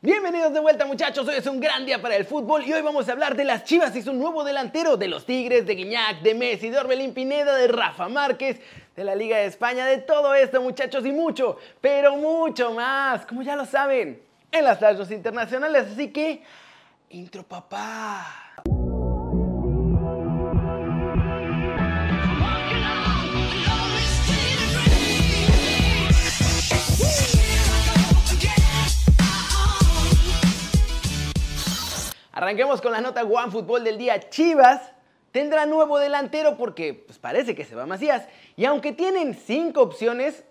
Bienvenidos de vuelta muchachos, hoy es un gran día para el fútbol y hoy vamos a hablar de las Chivas. Y su nuevo delantero, de los Tigres, de Guiñac, de Messi, de Orbelín Pineda, de Rafa Márquez, de la Liga de España, de todo esto muchachos y mucho, pero mucho más, como ya lo saben, en las radios internacionales, así que, intro papá. Arranquemos con la nota One Fútbol del día. Chivas tendrá nuevo delantero porque pues, parece que se va Macías. Y aunque tienen cinco opciones,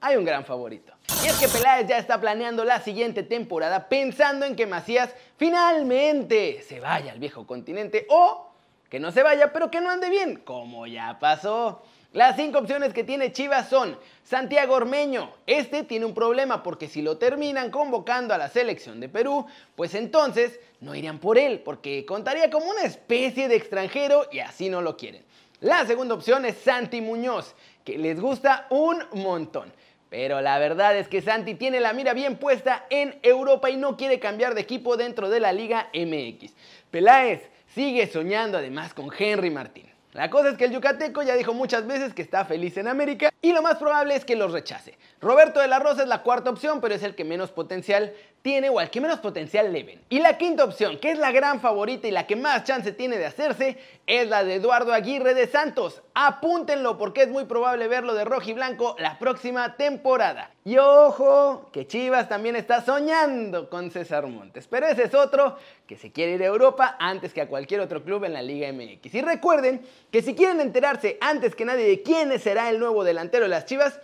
hay un gran favorito. Y es que Peláez ya está planeando la siguiente temporada pensando en que Macías finalmente se vaya al viejo continente o que no se vaya pero que no ande bien, como ya pasó. Las cinco opciones que tiene Chivas son Santiago Ormeño. Este tiene un problema porque si lo terminan convocando a la selección de Perú, pues entonces no irían por él porque contaría como una especie de extranjero y así no lo quieren. La segunda opción es Santi Muñoz, que les gusta un montón. Pero la verdad es que Santi tiene la mira bien puesta en Europa y no quiere cambiar de equipo dentro de la Liga MX. Peláez sigue soñando además con Henry Martín. La cosa es que el yucateco ya dijo muchas veces que está feliz en América y lo más probable es que los rechace. Roberto de la Rosa es la cuarta opción, pero es el que menos potencial tiene o al que menos potencial le ven. Y la quinta opción, que es la gran favorita y la que más chance tiene de hacerse, es la de Eduardo Aguirre de Santos. Apúntenlo porque es muy probable verlo de rojo y blanco la próxima temporada. Y ojo, que Chivas también está soñando con César Montes, pero ese es otro que se quiere ir a Europa antes que a cualquier otro club en la Liga MX. Y recuerden que si quieren enterarse antes que nadie de quién será el nuevo delantero de las Chivas,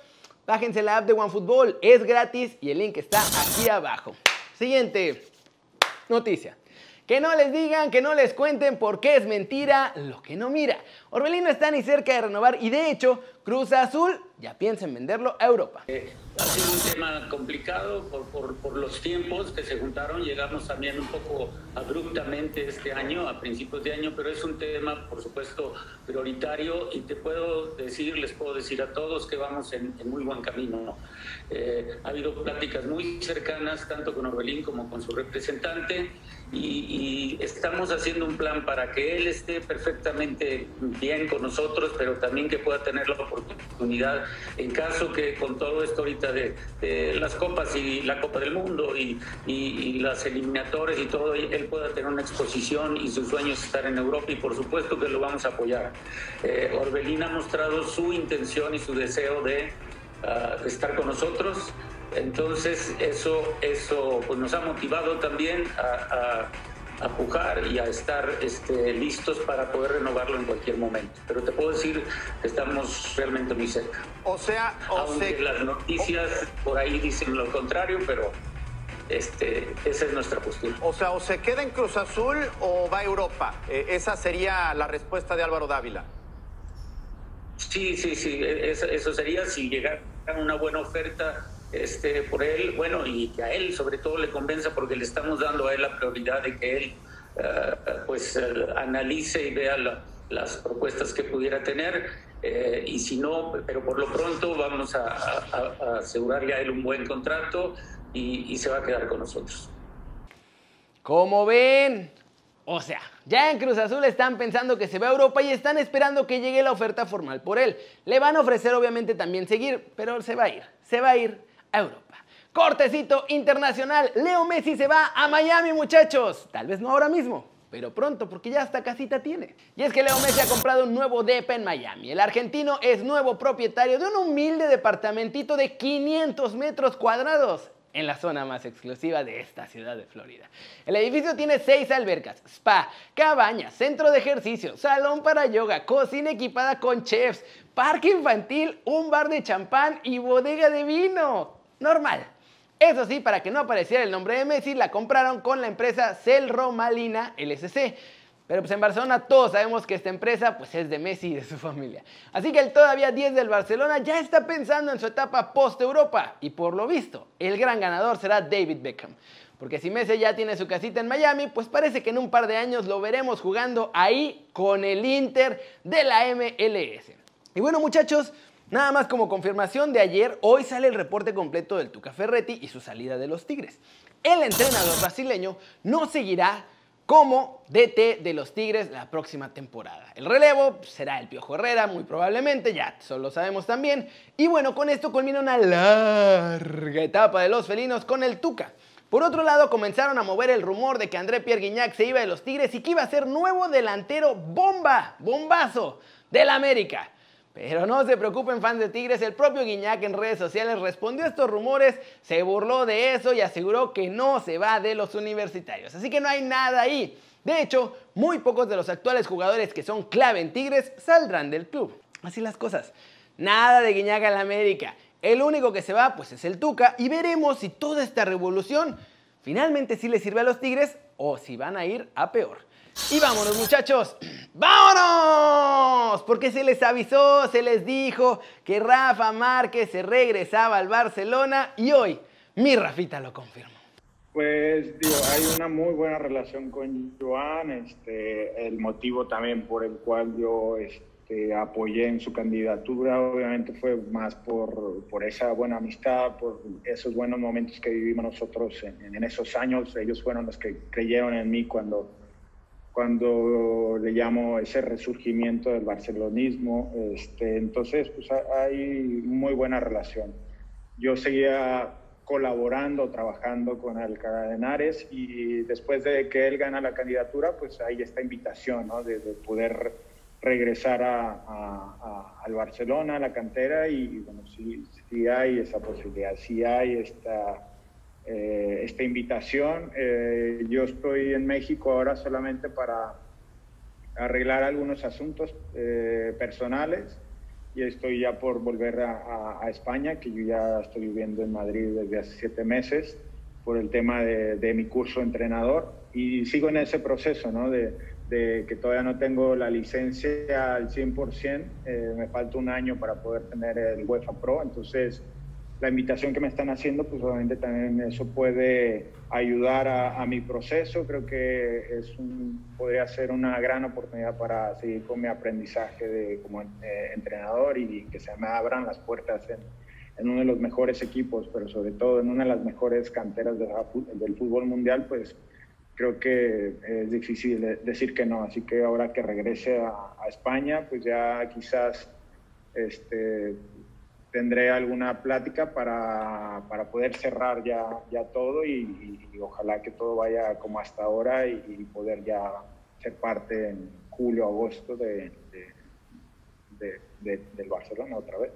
Bájense la app de OneFootball, es gratis y el link está aquí abajo. Siguiente noticia. Que no les digan, que no les cuenten por qué es mentira lo que no mira. Orbelín no está ni cerca de renovar y de hecho Cruz Azul ya piensa en venderlo a Europa. Eh, ha sido un tema complicado por, por, los tiempos que se juntaron. Llegamos también un poco abruptamente este año, a principios de año, pero es un tema, por supuesto, prioritario y te puedo decir, les puedo decir a todos que vamos en, muy buen camino. Eh, ha habido pláticas muy cercanas, tanto con Orbelín como con su representante, y, y estamos haciendo un plan para que él esté perfectamente bien con nosotros, pero también que pueda tener la oportunidad, en caso que con todo esto ahorita de, las copas y la Copa del Mundo y, y, las eliminatorias y todo, él pueda tener una exposición y su sueño es estar en Europa y por supuesto que lo vamos a apoyar. Eh, Orbelín ha mostrado su intención y su deseo de ah, estar con nosotros. Entonces eso, eso pues nos ha motivado también a a pujar y a estar este, listos para poder renovarlo en cualquier momento. Pero te puedo decir que estamos realmente muy cerca. O sea, o Aunque las noticias por ahí dicen lo contrario, pero este, esa es nuestra postura. O sea, o se queda en Cruz Azul o va a Europa. Eh, esa sería la respuesta de Álvaro Dávila. Sí, sí, sí, e, eso sería si llegara una buena oferta este, por él, bueno, y que a él sobre todo le convenza porque le estamos dando a él la prioridad de que él eh, pues eh, analice y vea las propuestas que pudiera tener. Eh, y si no, pero por lo pronto vamos a, asegurarle a él un buen contrato y, y se va a quedar con nosotros. Como ven, o sea, ya en Cruz Azul están pensando que se va a Europa y están esperando que llegue la oferta formal por él. Le van a ofrecer obviamente también seguir, pero se va a ir, se va a ir Europa. Cortecito internacional, Leo Messi se va a Miami muchachos. Tal vez no ahora mismo, pero pronto porque ya hasta casita tiene. Y es que Leo Messi ha comprado un nuevo DEPA en Miami. El argentino es nuevo propietario de un humilde departamentito de 500 metros cuadrados en la zona más exclusiva de esta ciudad de Florida. El edificio tiene seis albercas, spa, cabaña, centro de ejercicio, salón para yoga, cocina equipada con chefs, parque infantil, un bar de champán y bodega de vino normal. Eso sí, para que no apareciera el nombre de Messi, la compraron con la empresa Celromalina LSC. Pero pues en Barcelona todos sabemos que esta empresa pues es de Messi y de su familia. Así que el todavía 10 del Barcelona ya está pensando en su etapa post-Europa. Y por lo visto, el gran ganador será David Beckham. Porque si Messi ya tiene su casita en Miami, pues parece que en un par de años lo veremos jugando ahí con el Inter de la MLS. Y bueno muchachos, Nada más como confirmación de ayer, hoy sale el reporte completo del Tuca Ferretti y su salida de los Tigres. el entrenador brasileño no seguirá como DT de los Tigres la próxima temporada. El relevo será el Piojo Herrera, muy probablemente, ya eso lo sabemos también. Y bueno, con esto culmina una larga etapa de los felinos con el Tuca. Por otro lado, comenzaron a mover el rumor de que André Pierre Guignac se iba de los Tigres y que iba a ser nuevo delantero bomba, bombazo del América. Pero no se preocupen fans de Tigres, el propio Guiñac en redes sociales respondió a estos rumores, se burló de eso y aseguró que no se va de los universitarios. Así que no hay nada ahí. De hecho, muy pocos de los actuales jugadores que son clave en Tigres saldrán del club. Así las cosas. Nada de Guiñac en la América. El único que se va pues es el Tuca y veremos si toda esta revolución finalmente sí le sirve a los Tigres o si van a ir a peor. Y vámonos muchachos, vámonos, porque se les avisó, se les dijo que Rafa Márquez se regresaba al Barcelona y hoy mi Rafita lo confirmó. Pues digo, hay una muy buena relación con Joan, este, el motivo también por el cual yo este, apoyé en su candidatura, obviamente fue más por, por, esa buena amistad, por esos buenos momentos que vivimos nosotros en, en esos años, ellos fueron los que creyeron en mí cuando cuando le llamo ese resurgimiento del barcelonismo. Este, entonces, pues hay muy buena relación. Yo seguía colaborando, trabajando con Alcalá de Henares y después de que él gana la candidatura, pues hay esta invitación ¿no? de, poder regresar a, al Barcelona, a la cantera y bueno, sí, sí hay esa posibilidad, sí hay esta eh, esta invitación. Eh, yo estoy en México ahora solamente para arreglar algunos asuntos eh, personales y estoy ya por volver a, España, que yo ya estoy viviendo en Madrid desde hace siete meses por el tema de, mi curso entrenador y sigo en ese proceso, ¿no? De, de que todavía no tengo la licencia al 100%, me falta un año para poder tener el UEFA Pro, entonces la invitación que me están haciendo, pues obviamente también eso puede ayudar a, mi proceso. Creo que es un, podría ser una gran oportunidad para seguir con mi aprendizaje de, como eh, entrenador y que se me abran las puertas en, en, uno de los mejores equipos, pero sobre todo en una de las mejores canteras del fútbol mundial, pues creo que es difícil decir que no. Así que ahora que regrese a, a España, pues ya quizás este, tendré alguna plática para, para poder cerrar ya, ya todo y, ojalá que todo vaya como hasta ahora y, poder ya ser parte en julio, agosto de, de, del Barcelona otra vez.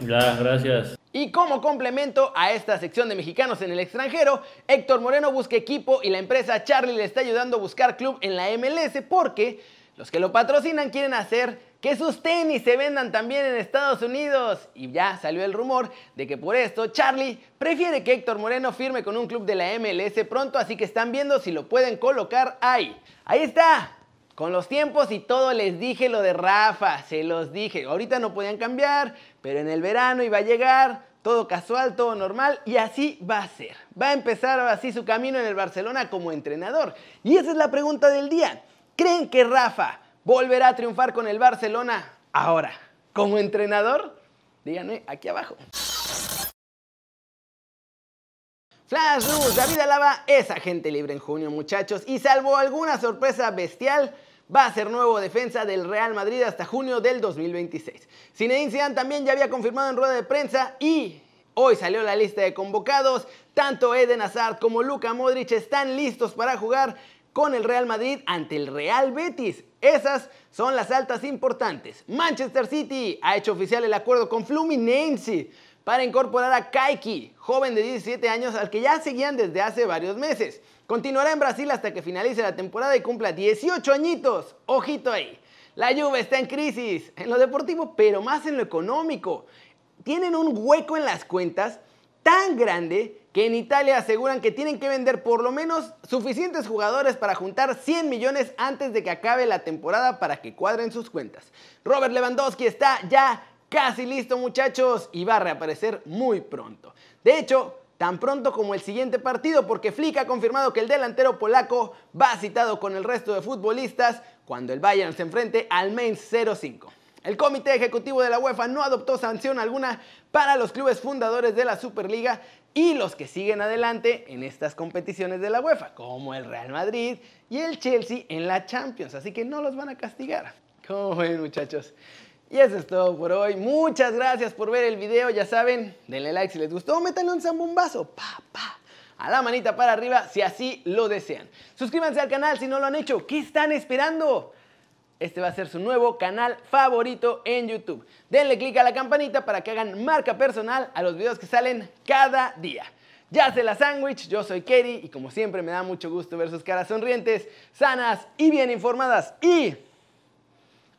Ya, gracias. Y como complemento a esta sección de mexicanos en el extranjero, Héctor Moreno busca equipo y la empresa Charlie le está ayudando a buscar club en la MLS porque los que lo patrocinan quieren hacer que sus tenis se vendan también en Estados Unidos. Y ya salió el rumor de que por esto Charlie prefiere que Héctor Moreno firme con un club de la MLS pronto, así que están viendo si lo pueden colocar ahí. Ahí está. Con los tiempos y todo les dije lo de Rafa, se los dije. Ahorita no podían cambiar, pero en el verano iba a llegar, todo casual, todo normal y así va a ser. Va a empezar así su camino en el Barcelona como entrenador. Y esa es la pregunta del día. ¿Creen que Rafa volverá a triunfar con el Barcelona ahora. Como entrenador, díganme aquí abajo. Flash News, David Alaba es agente libre en junio, muchachos, y salvo alguna sorpresa bestial, va a ser nuevo defensa del Real Madrid hasta junio del 2026. Zinedine Zidane también ya había confirmado en rueda de prensa y hoy salió la lista de convocados. Tanto Eden Hazard como Luka Modric están listos para jugar con el Real Madrid ante el Real Betis. Esas son las altas importantes. Manchester City ha hecho oficial el acuerdo con Fluminense para incorporar a Kaiki, joven de 17 años al que ya seguían desde hace varios meses. Continuará en Brasil hasta que finalice la temporada y cumpla 18 añitos. Ojito ahí. La Juve está en crisis en lo deportivo, pero más en lo económico. Tienen un hueco en las cuentas tan grande que en Italia aseguran que tienen que vender por lo menos suficientes jugadores para juntar 100 millones antes de que acabe la temporada para que cuadren sus cuentas. Robert Lewandowski está ya casi listo muchachos y va a reaparecer muy pronto. De hecho, tan pronto como el siguiente partido porque Flick ha confirmado que el delantero polaco va citado con el resto de futbolistas cuando el Bayern se enfrente al Mainz 05. El comité ejecutivo de la UEFA no adoptó sanción alguna para los clubes fundadores de la Superliga, y los que siguen adelante en estas competiciones de la UEFA, como el Real Madrid y el Chelsea en la Champions. Así que no los van a castigar. ¿Cómo ven, muchachos? Y eso es todo por hoy. Muchas gracias por ver el video. Ya saben, denle like si les gustó, métanle un zambombazo. Pa, pa. A la manita para arriba si así lo desean. Suscríbanse al canal si no lo han hecho. ¿Qué están esperando? Este va a ser su nuevo canal favorito en YouTube. Denle click a la campanita para que hagan marca personal a los videos que salen cada día. Ya se la sándwich, yo soy Kerry y como siempre me da mucho gusto ver sus caras sonrientes, sanas y bien informadas. Y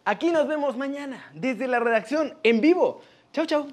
Aquí nos vemos mañana desde la redacción en vivo. Chau, chau.